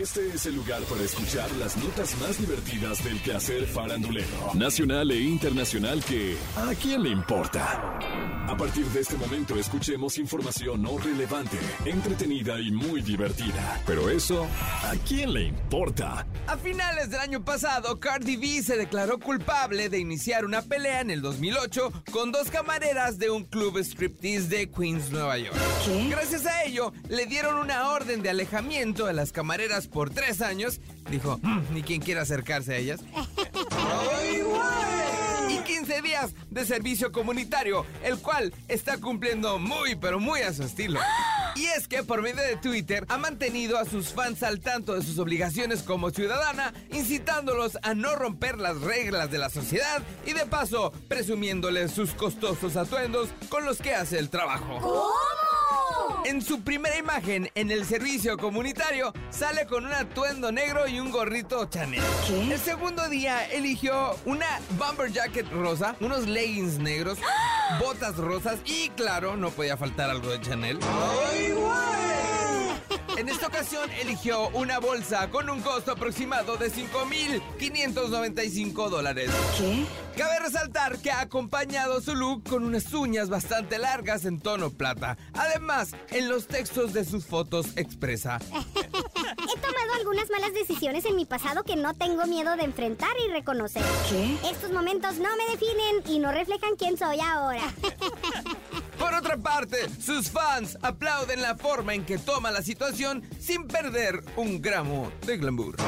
Este es el lugar para escuchar las notas más divertidas del quehacer farandulero, nacional e internacional que ¿a quién le importa? A partir de este momento escuchemos información no relevante, entretenida y muy divertida. Pero eso, ¿a quién le importa? A finales del año pasado, Cardi B se declaró culpable de iniciar una pelea en el 2008 con dos camareras de un club striptease de Queens, Nueva York. Gracias a ello, le dieron una orden de alejamiento a las camareras por tres años. Dijo, "Mm, ni quien quiera acercarse a ellas. y 15 días de servicio comunitario, el cual está cumpliendo muy, pero muy a su estilo. Y es que por medio de Twitter ha mantenido a sus fans al tanto de sus obligaciones como ciudadana, incitándolos a no romper las reglas de la sociedad y de paso presumiéndoles sus costosos atuendos con los que hace el trabajo. En su primera imagen en el servicio comunitario sale con un atuendo negro y un gorrito Chanel. El segundo día eligió una bomber jacket rosa, unos leggings negros, botas rosas y claro, no podía faltar algo de Chanel. En esta ocasión eligió una bolsa con un costo aproximado de 5.595 dólares. ¿Qué? Cabe resaltar que ha acompañado su look con unas uñas bastante largas en tono plata. Además, en los textos de sus fotos expresa. He tomado algunas malas decisiones en mi pasado que no tengo miedo de enfrentar y reconocer. ¿Qué? Estos momentos no me definen y no reflejan quién soy ahora. Por otra parte, sus fans aplauden la forma en que toma la situación sin perder un gramo de glamour. Tus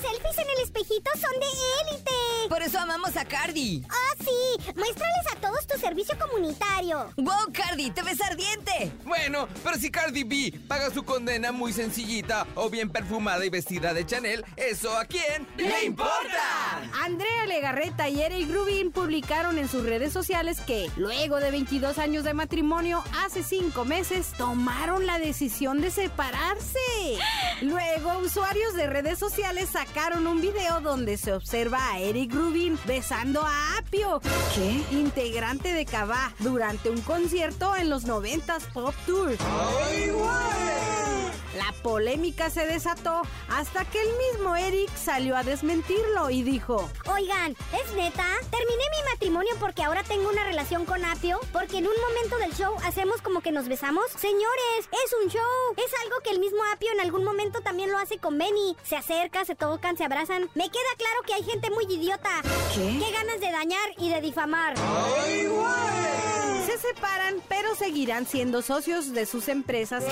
selfies en el espejito son de élite. Por eso amamos a Cardi. Ah, sí. Muéstrales a todos tu servicio comunitario. ¡Wow, Cardi! ¡Te ves ardiente! Bueno, pero si Cardi B paga su condena muy sencillita o bien perfumada y vestida de Chanel, ¿eso a quién le importa? Legarreta y Eric Rubin publicaron en sus redes sociales que, luego de 22 años de matrimonio, hace 5 meses, tomaron la decisión de separarse. Luego, usuarios de redes sociales sacaron un video donde se observa a Eric Rubin besando a Apio, ¿Qué? integrante de Cabá, durante un concierto en los 90s Pop Tour. La polémica se desató hasta que el mismo Eric salió a desmentirlo y dijo, Oigan, ¿es neta? Terminé mi matrimonio porque ahora tengo una relación con Apio. Porque en un momento del show hacemos como que nos besamos. Señores, es un show. Es algo que el mismo Apio en algún momento también lo hace con Benny. Se acerca, se tocan, se abrazan. Me queda claro que hay gente muy idiota. ¿Qué? Qué ganas de dañar y de difamar. Se separan pero seguirán siendo socios de sus empresas.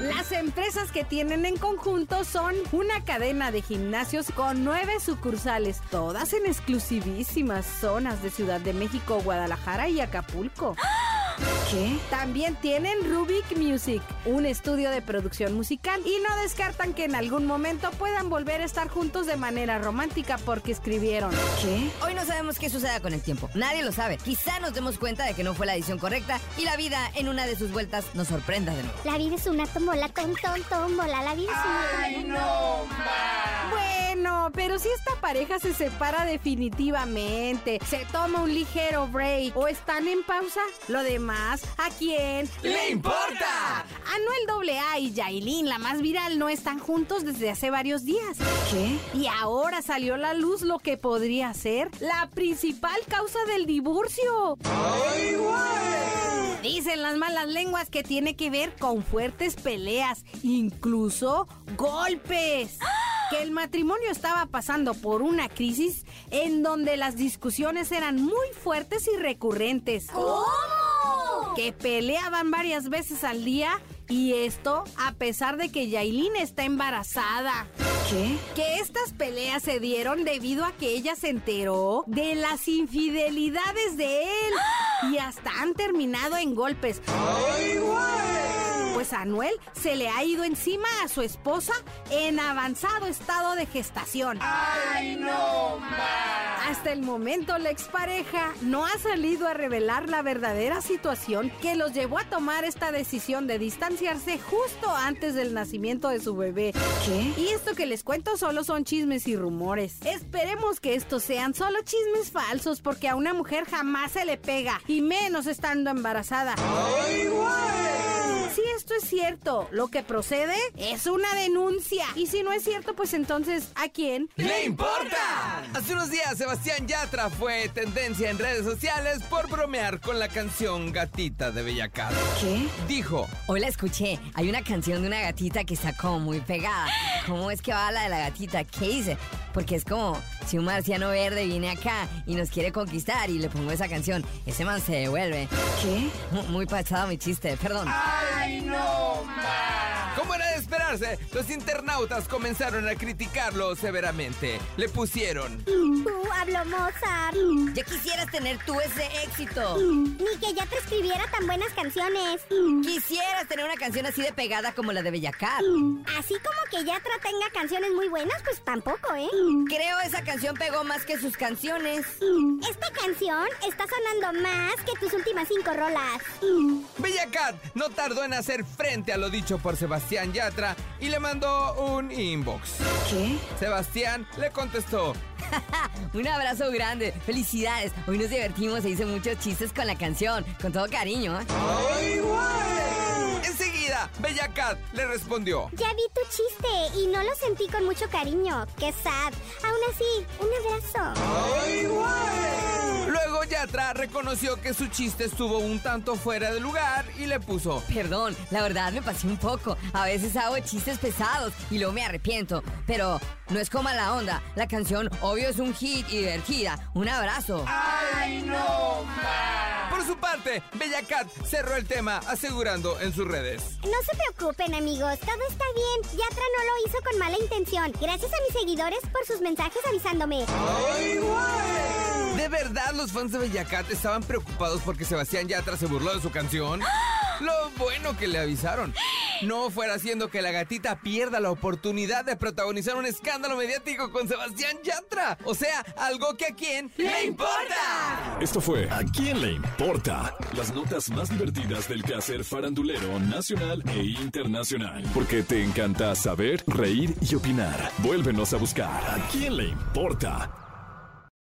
Las empresas que tienen en conjunto son una cadena de gimnasios con nueve sucursales, todas en exclusivísimas zonas de Ciudad de México, Guadalajara y Acapulco. ¿Qué? También tienen Rubik Music, un estudio de producción musical, y no descartan que en algún momento puedan volver a estar juntos de manera romántica porque escribieron. ¿Qué? Hoy no sabemos qué suceda con el tiempo. Nadie lo sabe. Quizá nos demos cuenta de que no fue la decisión correcta y la vida en una de sus vueltas nos sorprenda de nuevo. La vida es una tómbola, tom, tom, tómbola. La vida es una tómbola. Bueno, pero si esta pareja se separa definitivamente, se toma un ligero break o están en pausa, lo demás, ¿a quién ¡Le importa! Anuel AA y Yailin, la más viral, no están juntos desde hace varios días. ¿Qué? Y ahora salió a la luz lo que podría ser la principal causa del divorcio. Dicen las malas lenguas que tiene que ver con fuertes peleas, incluso golpes. Que el matrimonio estaba pasando por una crisis en donde las discusiones eran muy fuertes y recurrentes. ¿Cómo? Que peleaban varias veces al día y esto a pesar de que Yailin está embarazada. ¿Qué? Que estas peleas se dieron debido a que ella se enteró de las infidelidades de él y hasta han terminado en golpes. Pues a Anuel se le ha ido encima a su esposa en avanzado estado de gestación. Hasta el momento la expareja no ha salido a revelar la verdadera situación que los llevó a tomar esta decisión de distanciarse justo antes del nacimiento de su bebé. ¿Qué? Y esto que les cuento solo son chismes y rumores. Esperemos que estos sean solo chismes falsos porque a una mujer jamás se le pega y menos estando embarazada. Si es esto es cierto, lo que procede es una denuncia. Y si no es cierto, pues entonces, ¿a quién? ¡Le importa! Hace unos días Sebastián Yatra fue tendencia en redes sociales por bromear con la canción Gatita de Bellacat. ¿Qué? Dijo, Hoy la escuché. Hay una canción de una gatita que está como muy pegada. ¿Cómo es que va la de la gatita? ¿Qué dice? Porque es como si un marciano verde viene acá y nos quiere conquistar y le pongo esa canción. Ese man se devuelve. ¿Qué? Mu- Muy pasado mi chiste, perdón. como los internautas comenzaron a criticarlo severamente. Le pusieron, Uh, habló Mozart. Ya quisieras tener tú ese éxito. Ni que ya te escribiera tan buenas canciones. Quisieras tener una canción así de pegada como la de Bellacat. Así como que Yatra tenga canciones muy buenas, pues tampoco, ¿eh? Creo esa canción pegó más que sus canciones. Esta canción está sonando más que tus últimas cinco rolas. Bellacat no tardó en hacer frente a lo dicho por Sebastián Yatra y le mandó un inbox. ¿Qué? Sebastián le contestó, Un abrazo grande. Felicidades. Hoy nos divertimos e hice muchos chistes con la canción. Con todo cariño. ¿eh? Enseguida, Bellacat le respondió. Ya vi tu chiste y no lo sentí con mucho cariño. Qué sad. Aún así, un abrazo. Luego Yatra reconoció que su chiste estuvo un tanto fuera de lugar y le puso, Perdón, la verdad me pasé un poco. A veces hago chistes pesados y luego me arrepiento. Pero no es como la onda. La canción obvio es un hit y divertida. Un abrazo. Por su parte, Bellacat cerró el tema asegurando en sus redes. No se preocupen, amigos. Todo está bien. Yatra no lo hizo con mala intención. Gracias a mis seguidores por sus mensajes avisándome. ¿De verdad los fans de Bellacat estaban preocupados porque Sebastián Yatra se burló de su canción? Lo bueno que le avisaron. No fuera haciendo que la gatita pierda la oportunidad de protagonizar un escándalo mediático con Sebastián Yatra. O sea, algo que a quién le importa. Esto fue ¿A quién le importa? Las notas más divertidas del quehacer farandulero nacional e internacional. Porque te encanta saber, reír y opinar. Vuélvenos a buscar ¿A quién le importa?